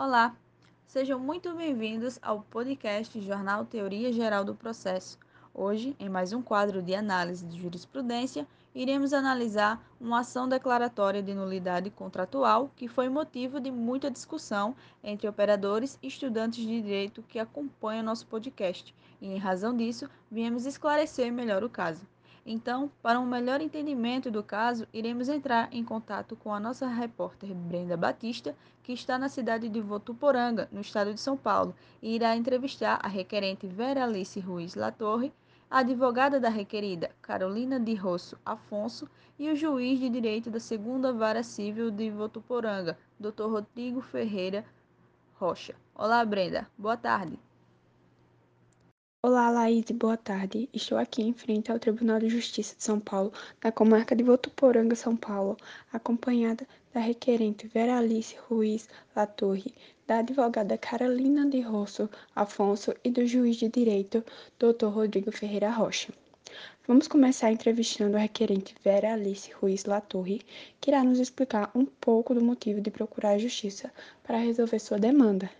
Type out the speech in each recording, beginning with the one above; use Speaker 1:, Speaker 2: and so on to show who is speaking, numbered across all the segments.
Speaker 1: Olá, sejam muito bem-vindos ao podcast Jornal Teoria Geral do Processo. Hoje, em mais um quadro de análise de jurisprudência, iremos analisar uma ação declaratória de nulidade contratual que foi motivo de muita discussão entre operadores e estudantes de direito que acompanham nosso podcast, e em razão disso, viemos esclarecer melhor o caso. Então, para um melhor entendimento do caso, iremos entrar em contato com a nossa repórter Brenda Batista, que está na cidade de Votuporanga, no estado de São Paulo, e irá entrevistar a requerente Vera Alice Ruiz Latorre, a advogada da requerida Carolina de Rosso Afonso e o juiz de direito da segunda vara civil de Votuporanga, Dr. Rodrigo Ferreira Rocha. Olá, Brenda. Boa tarde.
Speaker 2: Olá, Laís, boa tarde. Estou aqui em frente ao Tribunal de Justiça de São Paulo, na comarca de Votuporanga, São Paulo, acompanhada da requerente Vera Alice Ruiz Latorre, da advogada Carolina de Rosso Afonso e do juiz de direito, Dr. Rodrigo Ferreira Rocha. Vamos começar entrevistando a requerente Vera Alice Ruiz Latorre, que irá nos explicar um pouco do motivo de procurar a justiça para resolver sua demanda.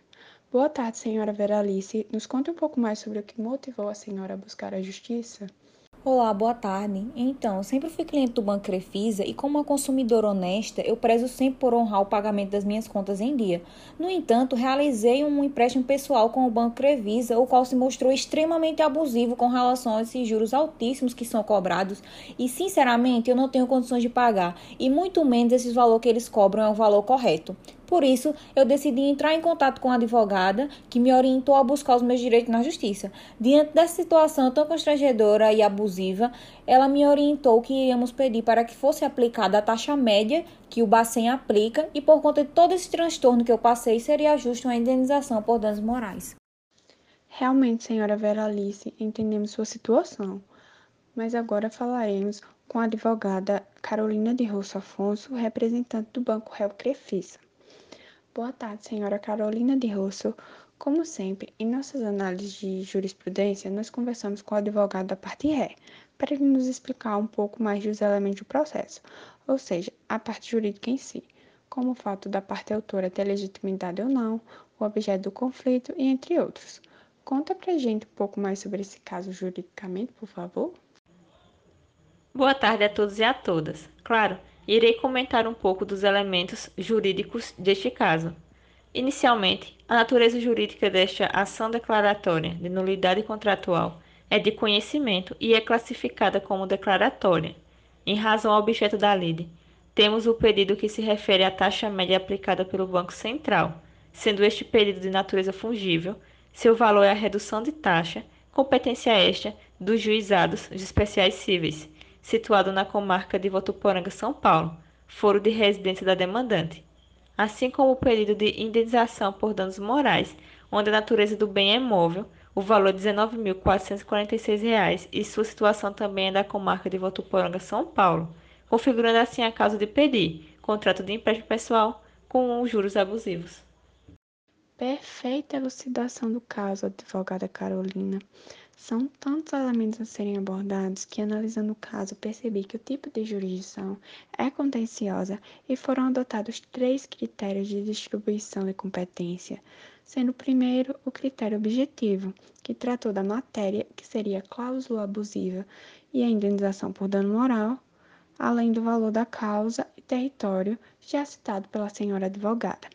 Speaker 2: Boa tarde, senhora Veralice. Nos conte um pouco mais sobre o que motivou a senhora a buscar a justiça.
Speaker 3: Olá, boa tarde. Então, sempre fui cliente do Banco Crefisa e como uma consumidora honesta, eu prezo sempre por honrar o pagamento das minhas contas em dia. No entanto, realizei um empréstimo pessoal com o Banco Crefisa, o qual se mostrou extremamente abusivo com relação a esses juros altíssimos que são cobrados e, sinceramente, eu não tenho condições de pagar e muito menos esse valor que eles cobram é o valor correto. Por isso, eu decidi entrar em contato com a advogada que me orientou a buscar os meus direitos na justiça. Diante dessa situação tão constrangedora e abusiva, ela me orientou que iríamos pedir para que fosse aplicada a taxa média que o Bacen aplica e por conta de todo esse transtorno que eu passei, seria justo uma indenização por danos morais.
Speaker 2: Realmente, senhora Vera Alice, entendemos sua situação. Mas agora falaremos com a advogada Carolina de Rosso Afonso, representante do Banco Réu Crefisa. Boa tarde, senhora Carolina de Rosso. Como sempre, em nossas análises de jurisprudência, nós conversamos com o advogado da parte ré, para ele nos explicar um pouco mais dos elementos do processo, ou seja, a parte jurídica em si, como o fato da parte autora ter legitimidade ou não, o objeto do conflito e entre outros. Conta pra gente um pouco mais sobre esse caso juridicamente, por favor.
Speaker 4: Boa tarde a todos e a todas. Claro, irei comentar um pouco dos elementos jurídicos deste caso. Inicialmente, a natureza jurídica desta ação declaratória de nulidade contratual é de conhecimento e é classificada como declaratória, em razão ao objeto da lide. Temos o pedido que se refere à taxa média aplicada pelo Banco Central, sendo este pedido de natureza fungível, seu valor é a redução de taxa, competência esta dos juizados especiais cíveis, situado na comarca de Votuporanga, São Paulo, foro de residência da demandante, assim como o pedido de indenização por danos morais, onde a natureza do bem é móvel, o valor é R$ 19.446 e sua situação também é da comarca de Votuporanga, São Paulo, configurando assim a causa de pedir contrato de empréstimo pessoal com juros abusivos.
Speaker 2: Perfeita elucidação do caso, advogada Carolina. São tantos elementos a serem abordados que, analisando o caso, percebi que o tipo de jurisdição é contenciosa e foram adotados três critérios de distribuição de competência, sendo o primeiro o critério objetivo, que tratou da matéria, que seria a cláusula abusiva e a indenização por dano moral, além do valor da causa e território, já citado pela senhora advogada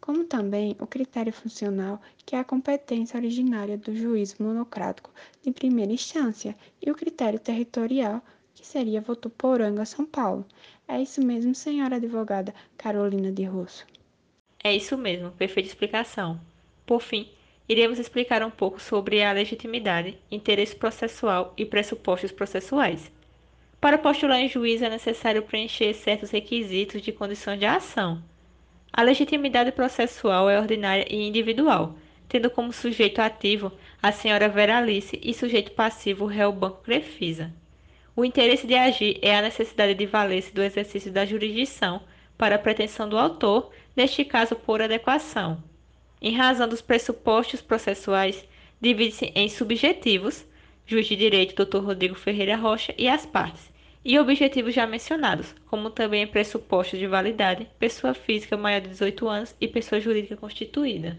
Speaker 2: como também o critério funcional, que é a competência originária do juízo monocrático de primeira instância, e o critério territorial, que seria Votuporanga, São Paulo. É isso mesmo, senhora advogada Carolina de Rosso?
Speaker 4: É isso mesmo, perfeita explicação. Por fim, iremos explicar um pouco sobre a legitimidade, interesse processual e pressupostos processuais. Para postular em juízo é necessário preencher certos requisitos de condições de ação, a legitimidade processual é ordinária e individual, tendo como sujeito ativo a senhora Vera Alice e sujeito passivo o réu Banco Crefisa. O interesse de agir é a necessidade de valer-se do exercício da jurisdição para a pretensão do autor, neste caso por adequação. Em razão dos pressupostos processuais, divide-se em subjetivos, juiz de direito Dr. Rodrigo Ferreira Rocha e as partes, e objetivos já mencionados, como também pressupostos de validade, pessoa física maior de 18 anos e pessoa jurídica constituída.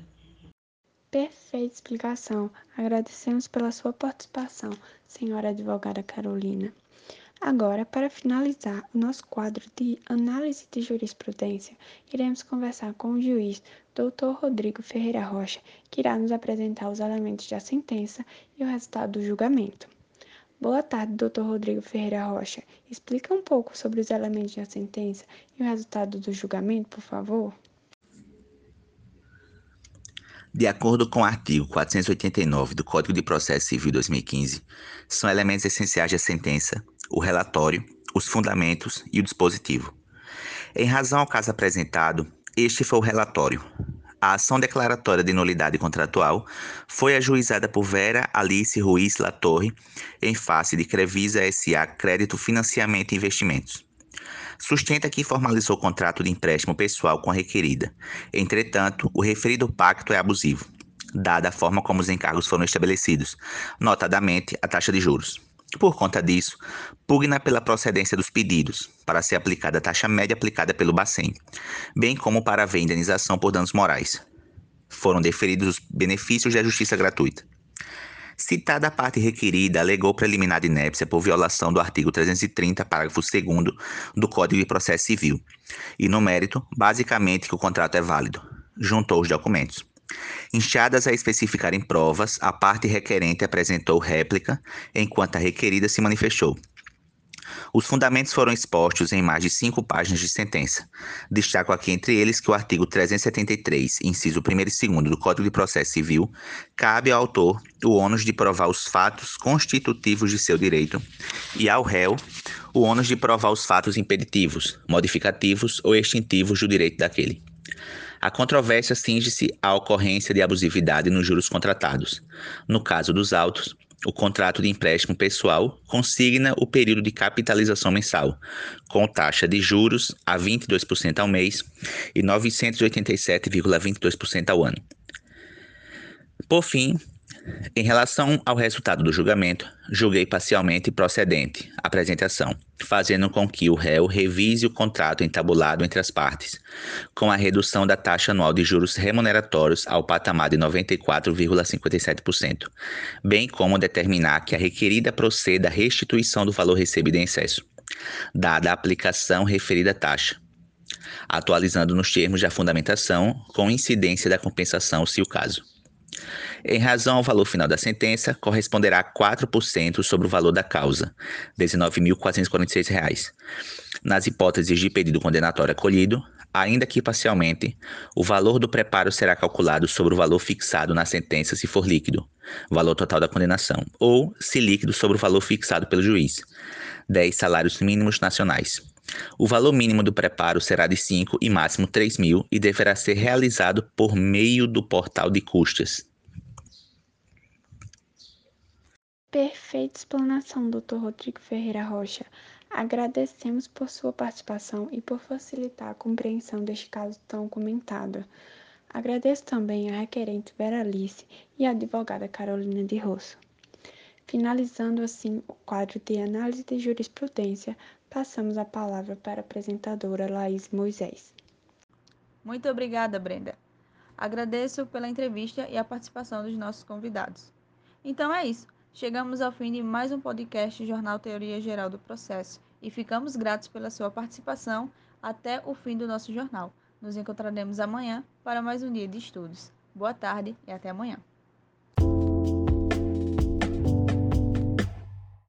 Speaker 2: Perfeita explicação. Agradecemos pela sua participação, senhora advogada Carolina. Agora, para finalizar o nosso quadro de análise de jurisprudência, iremos conversar com o juiz Dr. Rodrigo Ferreira Rocha, que irá nos apresentar os elementos da sentença e o resultado do julgamento. Boa tarde, Dr. Rodrigo Ferreira Rocha. Explica um pouco sobre os elementos da sentença e o resultado do julgamento, por favor.
Speaker 5: De acordo com o artigo 489 do Código de Processo Civil 2015, são elementos essenciais da sentença o relatório, os fundamentos e o dispositivo. Em razão ao caso apresentado, este foi o relatório. A ação declaratória de nulidade contratual foi ajuizada por Vera Alice Ruiz Latorre em face de Crevisa SA Crédito Financiamento e Investimentos. Sustenta que formalizou contrato de empréstimo pessoal com a requerida. Entretanto, o referido pacto é abusivo, dada a forma como os encargos foram estabelecidos, notadamente a taxa de juros. Por conta disso, pugna pela procedência dos pedidos, para ser aplicada a taxa média aplicada pelo Bacen, bem como para haver indenização por danos morais. Foram deferidos os benefícios da justiça gratuita. Citada a parte requerida, alegou preliminar de inépcia por violação do artigo 330, parágrafo 2 do Código de Processo Civil, e no mérito, basicamente, que o contrato é válido. Juntou os documentos. Inchadas a especificarem provas, a parte requerente apresentou réplica, enquanto a requerida se manifestou. Os fundamentos foram expostos em mais de cinco páginas de sentença. Destaco aqui entre eles que o artigo 373, inciso 1 e 2 do Código de Processo Civil, cabe ao autor o ônus de provar os fatos constitutivos de seu direito e ao réu o ônus de provar os fatos impeditivos, modificativos ou extintivos do direito daquele. A controvérsia cinge-se à ocorrência de abusividade nos juros contratados. No caso dos autos, o contrato de empréstimo pessoal consigna o período de capitalização mensal, com taxa de juros a 22% ao mês e 987,22% ao ano. Por fim, em relação ao resultado do julgamento, julguei parcialmente procedente a apresentação, fazendo com que o réu revise o contrato entabulado entre as partes, com a redução da taxa anual de juros remuneratórios ao patamar de 94,57%, bem como determinar que a requerida proceda à restituição do valor recebido em excesso, dada a aplicação referida à taxa, atualizando nos termos da fundamentação com incidência da compensação, se o caso. Em razão ao valor final da sentença, corresponderá a 4% sobre o valor da causa, R$ 19.446. Nas hipóteses de pedido condenatório acolhido, ainda que parcialmente, o valor do preparo será calculado sobre o valor fixado na sentença se for líquido, valor total da condenação, ou, se líquido, sobre o valor fixado pelo juiz, 10 salários mínimos nacionais. O valor mínimo do preparo será de 5 e máximo 3 mil e deverá ser realizado por meio do portal de custas,
Speaker 2: Perfeita explanação, Dr. Rodrigo Ferreira Rocha. Agradecemos por sua participação e por facilitar a compreensão deste caso tão comentado. Agradeço também a requerente Vera Alice e a advogada Carolina de Rosso. Finalizando assim o quadro de análise de jurisprudência, passamos a palavra para a apresentadora Laís Moisés.
Speaker 1: Muito obrigada, Brenda. Agradeço pela entrevista e a participação dos nossos convidados. Então é isso. Chegamos ao fim de mais um podcast Jornal Teoria Geral do Processo e ficamos gratos pela sua participação até o fim do nosso jornal. Nos encontraremos amanhã para mais um dia de estudos. Boa tarde e até amanhã.